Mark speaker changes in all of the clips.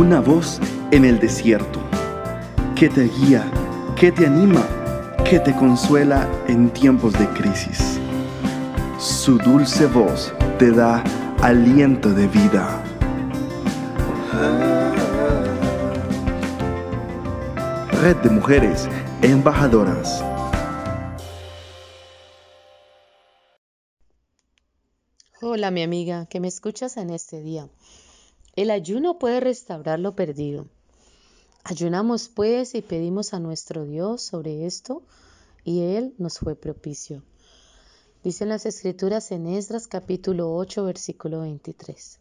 Speaker 1: Una voz en el desierto que te guía, que te anima, que te consuela en tiempos de crisis. Su dulce voz te da aliento de vida. Red de Mujeres Embajadoras.
Speaker 2: Hola mi amiga, que me escuchas en este día. El ayuno puede restaurar lo perdido. Ayunamos pues y pedimos a nuestro Dios sobre esto y Él nos fue propicio. Dicen las escrituras en Esdras capítulo 8 versículo 23.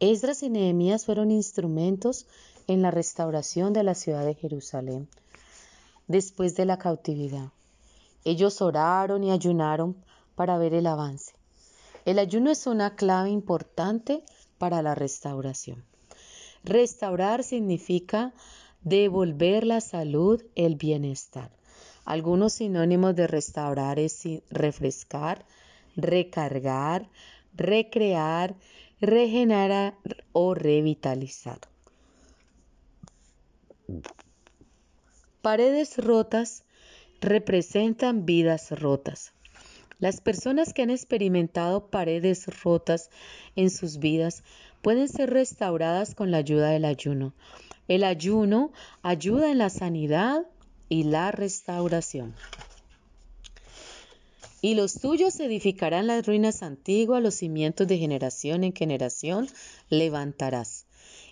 Speaker 2: Esdras y Nehemías fueron instrumentos en la restauración de la ciudad de Jerusalén después de la cautividad. Ellos oraron y ayunaron para ver el avance. El ayuno es una clave importante para la restauración. Restaurar significa devolver la salud, el bienestar. Algunos sinónimos de restaurar es refrescar, recargar, recrear, regenerar o revitalizar. Paredes rotas representan vidas rotas. Las personas que han experimentado paredes rotas en sus vidas pueden ser restauradas con la ayuda del ayuno. El ayuno ayuda en la sanidad y la restauración. Y los tuyos edificarán las ruinas antiguas, los cimientos de generación en generación levantarás.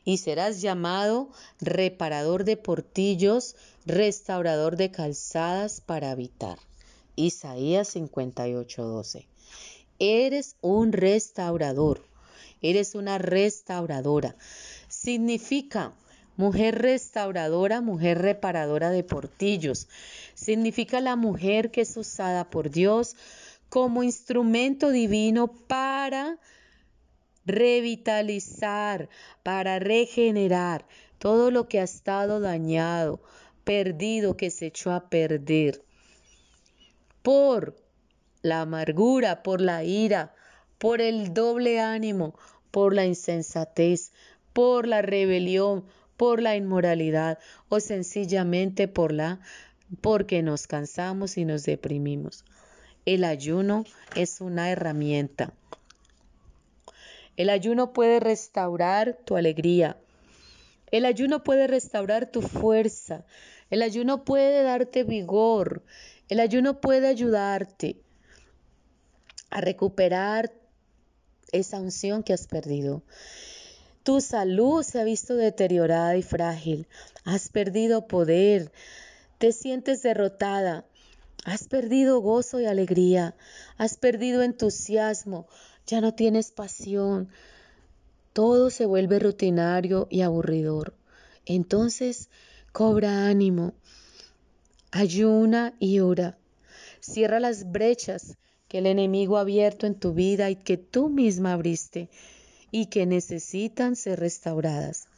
Speaker 2: Y serás llamado reparador de portillos, restaurador de calzadas para habitar. Isaías 58:12. Eres un restaurador, eres una restauradora. Significa mujer restauradora, mujer reparadora de portillos. Significa la mujer que es usada por Dios como instrumento divino para revitalizar, para regenerar todo lo que ha estado dañado, perdido, que se echó a perder por la amargura, por la ira, por el doble ánimo, por la insensatez, por la rebelión, por la inmoralidad o sencillamente por la porque nos cansamos y nos deprimimos. El ayuno es una herramienta. El ayuno puede restaurar tu alegría. El ayuno puede restaurar tu fuerza. El ayuno puede darte vigor. El ayuno puede ayudarte a recuperar esa unción que has perdido. Tu salud se ha visto deteriorada y frágil. Has perdido poder. Te sientes derrotada. Has perdido gozo y alegría. Has perdido entusiasmo. Ya no tienes pasión. Todo se vuelve rutinario y aburridor. Entonces, cobra ánimo. Ayuna y ora. Cierra las brechas que el enemigo ha abierto en tu vida y que tú misma abriste y que necesitan ser restauradas.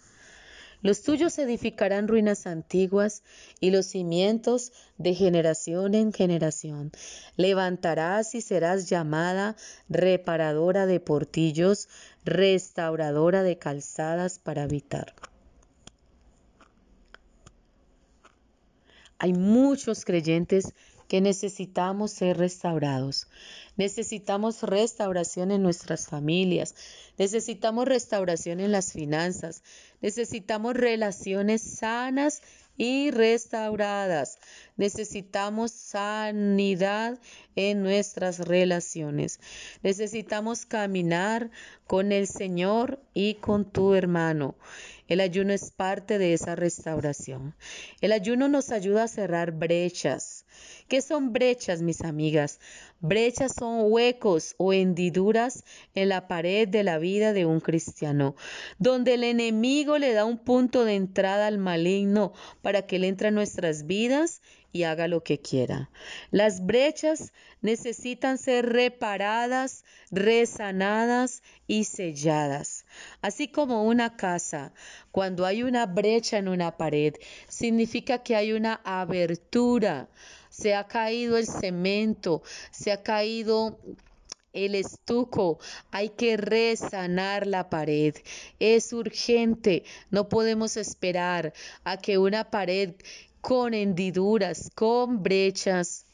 Speaker 2: Los tuyos edificarán ruinas antiguas y los cimientos de generación en generación. Levantarás y serás llamada reparadora de portillos, restauradora de calzadas para habitar. Hay muchos creyentes que necesitamos ser restaurados. Necesitamos restauración en nuestras familias. Necesitamos restauración en las finanzas. Necesitamos relaciones sanas y restauradas. Necesitamos sanidad en nuestras relaciones. Necesitamos caminar con el Señor y con tu hermano. El ayuno es parte de esa restauración. El ayuno nos ayuda a cerrar brechas. ¿Qué son brechas, mis amigas? Brechas son huecos o hendiduras en la pared de la vida de un cristiano, donde el enemigo le da un punto de entrada al maligno para que él entre a nuestras vidas y haga lo que quiera. Las brechas necesitan ser reparadas, resanadas y selladas. Así como una casa, cuando hay una brecha en una pared, significa que hay una abertura, se ha caído el cemento, se ha caído el estuco, hay que resanar la pared. Es urgente, no podemos esperar a que una pared con hendiduras, con brechas,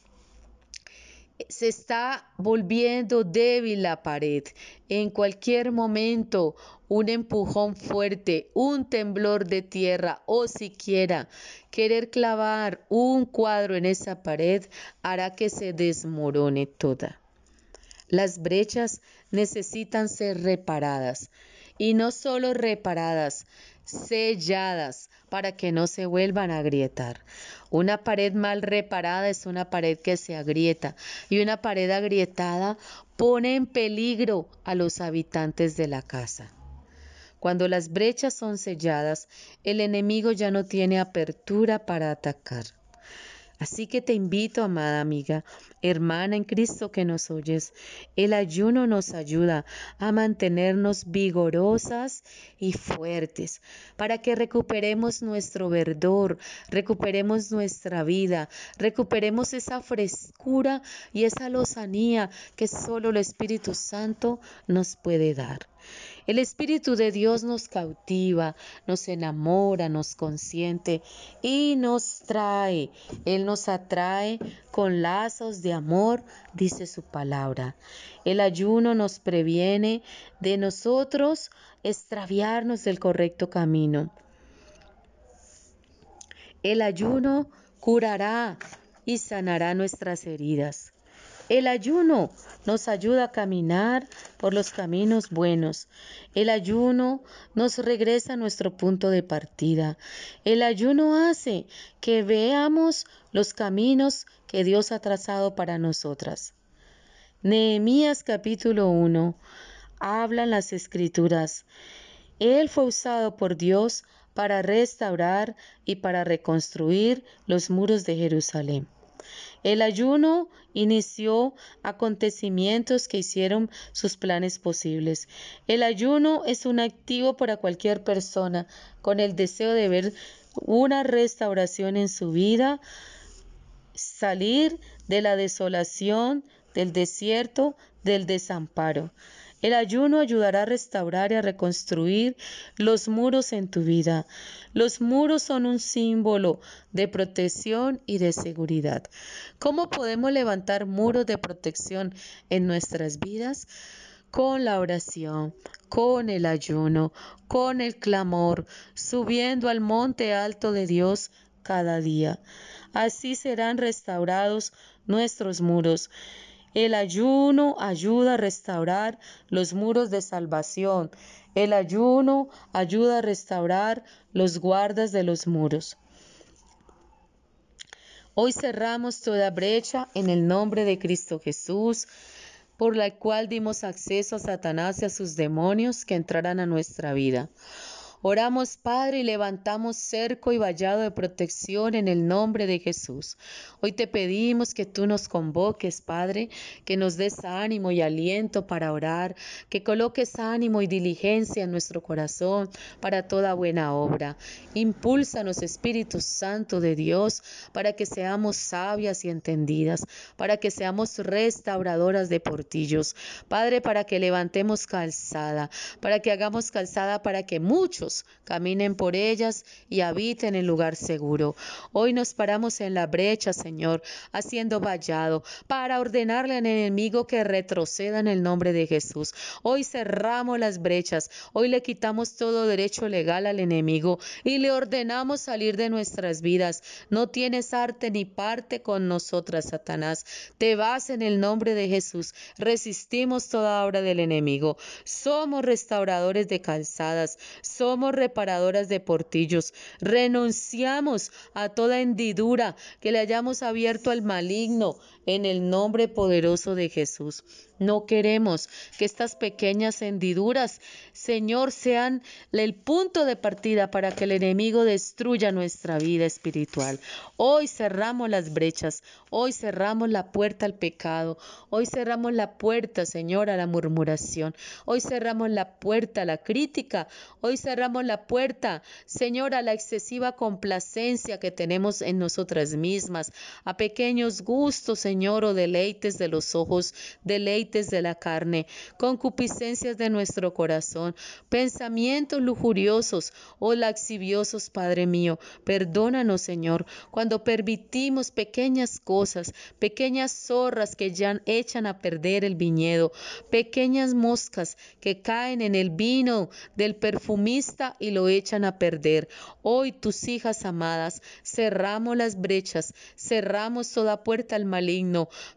Speaker 2: se está volviendo débil la pared. En cualquier momento, un empujón fuerte, un temblor de tierra o siquiera querer clavar un cuadro en esa pared hará que se desmorone toda. Las brechas necesitan ser reparadas y no solo reparadas, selladas para que no se vuelvan a agrietar. Una pared mal reparada es una pared que se agrieta y una pared agrietada pone en peligro a los habitantes de la casa. Cuando las brechas son selladas, el enemigo ya no tiene apertura para atacar. Así que te invito, amada amiga, hermana en Cristo que nos oyes, el ayuno nos ayuda a mantenernos vigorosas y fuertes para que recuperemos nuestro verdor, recuperemos nuestra vida, recuperemos esa frescura y esa lozanía que solo el Espíritu Santo nos puede dar. El Espíritu de Dios nos cautiva, nos enamora, nos consiente y nos trae. Él nos atrae con lazos de amor, dice su palabra. El ayuno nos previene de nosotros extraviarnos del correcto camino. El ayuno curará y sanará nuestras heridas. El ayuno nos ayuda a caminar por los caminos buenos. El ayuno nos regresa a nuestro punto de partida. El ayuno hace que veamos los caminos que Dios ha trazado para nosotras. Nehemías capítulo 1 hablan las escrituras. Él fue usado por Dios para restaurar y para reconstruir los muros de Jerusalén. El ayuno inició acontecimientos que hicieron sus planes posibles. El ayuno es un activo para cualquier persona con el deseo de ver una restauración en su vida, salir de la desolación, del desierto, del desamparo. El ayuno ayudará a restaurar y a reconstruir los muros en tu vida. Los muros son un símbolo de protección y de seguridad. ¿Cómo podemos levantar muros de protección en nuestras vidas? Con la oración, con el ayuno, con el clamor, subiendo al monte alto de Dios cada día. Así serán restaurados nuestros muros. El ayuno ayuda a restaurar los muros de salvación. El ayuno ayuda a restaurar los guardas de los muros. Hoy cerramos toda brecha en el nombre de Cristo Jesús, por la cual dimos acceso a Satanás y a sus demonios que entraran a nuestra vida. Oramos, Padre, y levantamos cerco y vallado de protección en el nombre de Jesús. Hoy te pedimos que tú nos convoques, Padre, que nos des ánimo y aliento para orar, que coloques ánimo y diligencia en nuestro corazón para toda buena obra. Impúlsanos, Espíritu Santo de Dios, para que seamos sabias y entendidas, para que seamos restauradoras de portillos. Padre, para que levantemos calzada, para que hagamos calzada para que muchos caminen por ellas y habiten en lugar seguro. Hoy nos paramos en la brecha, Señor, haciendo vallado para ordenarle al enemigo que retroceda en el nombre de Jesús. Hoy cerramos las brechas, hoy le quitamos todo derecho legal al enemigo y le ordenamos salir de nuestras vidas. No tienes arte ni parte con nosotras, Satanás. Te vas en el nombre de Jesús. Resistimos toda obra del enemigo. Somos restauradores de calzadas. Somos reparadoras de portillos. Renunciamos a toda hendidura que le hayamos abierto al maligno en el nombre poderoso de Jesús. No queremos que estas pequeñas hendiduras, Señor, sean el punto de partida para que el enemigo destruya nuestra vida espiritual. Hoy cerramos las brechas, hoy cerramos la puerta al pecado, hoy cerramos la puerta, Señor, a la murmuración, hoy cerramos la puerta a la crítica, hoy cerramos la puerta, Señor, a la excesiva complacencia que tenemos en nosotras mismas, a pequeños gustos, Señor, o deleites de los ojos, deleites de la carne, concupiscencias de nuestro corazón, pensamientos lujuriosos o laxiviosos, Padre mío. Perdónanos, Señor, cuando permitimos pequeñas cosas, pequeñas zorras que ya echan a perder el viñedo, pequeñas moscas que caen en el vino del perfumista y lo echan a perder. Hoy tus hijas amadas, cerramos las brechas, cerramos toda puerta al maligno.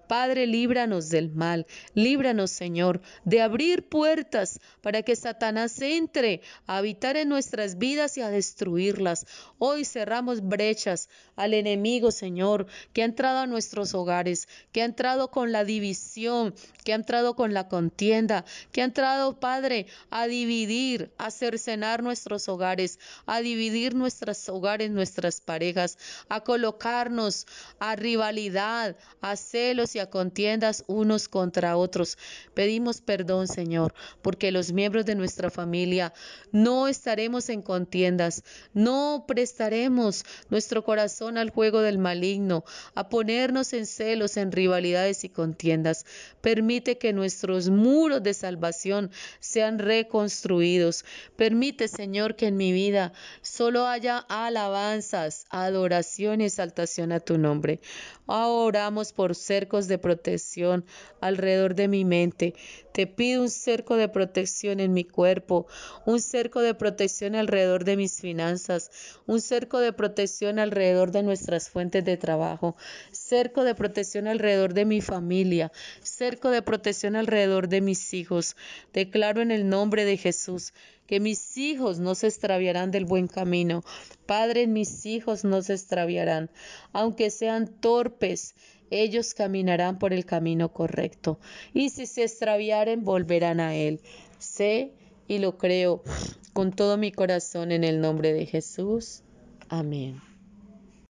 Speaker 2: Padre, líbranos del mal, líbranos, Señor, de abrir puertas para que Satanás entre a habitar en nuestras vidas y a destruirlas. Hoy cerramos brechas al enemigo, Señor, que ha entrado a nuestros hogares, que ha entrado con la división, que ha entrado con la contienda, que ha entrado, Padre, a dividir, a cercenar nuestros hogares, a dividir nuestros hogares, nuestras parejas, a colocarnos a rivalidad, a celos y a contiendas unos contra otros. Pedimos perdón, Señor, porque los miembros de nuestra familia no estaremos en contiendas, no prestaremos nuestro corazón al juego del maligno, a ponernos en celos, en rivalidades y contiendas. Permite que nuestros muros de salvación sean reconstruidos. Permite, Señor, que en mi vida solo haya alabanzas, adoración y exaltación a tu nombre. Ahora oramos por cercos de protección alrededor de mi mente. Te pido un cerco de protección en mi cuerpo, un cerco de protección alrededor de mis finanzas, un cerco de protección alrededor de nuestras fuentes de trabajo, cerco de protección alrededor de mi familia, cerco de protección alrededor de mis hijos. Declaro en el nombre de Jesús que mis hijos no se extraviarán del buen camino. Padre, mis hijos no se extraviarán, aunque sean torpes. Ellos caminarán por el camino correcto, y si se extraviaren, volverán a Él. Sé y lo creo con todo mi corazón en el nombre de Jesús. Amén.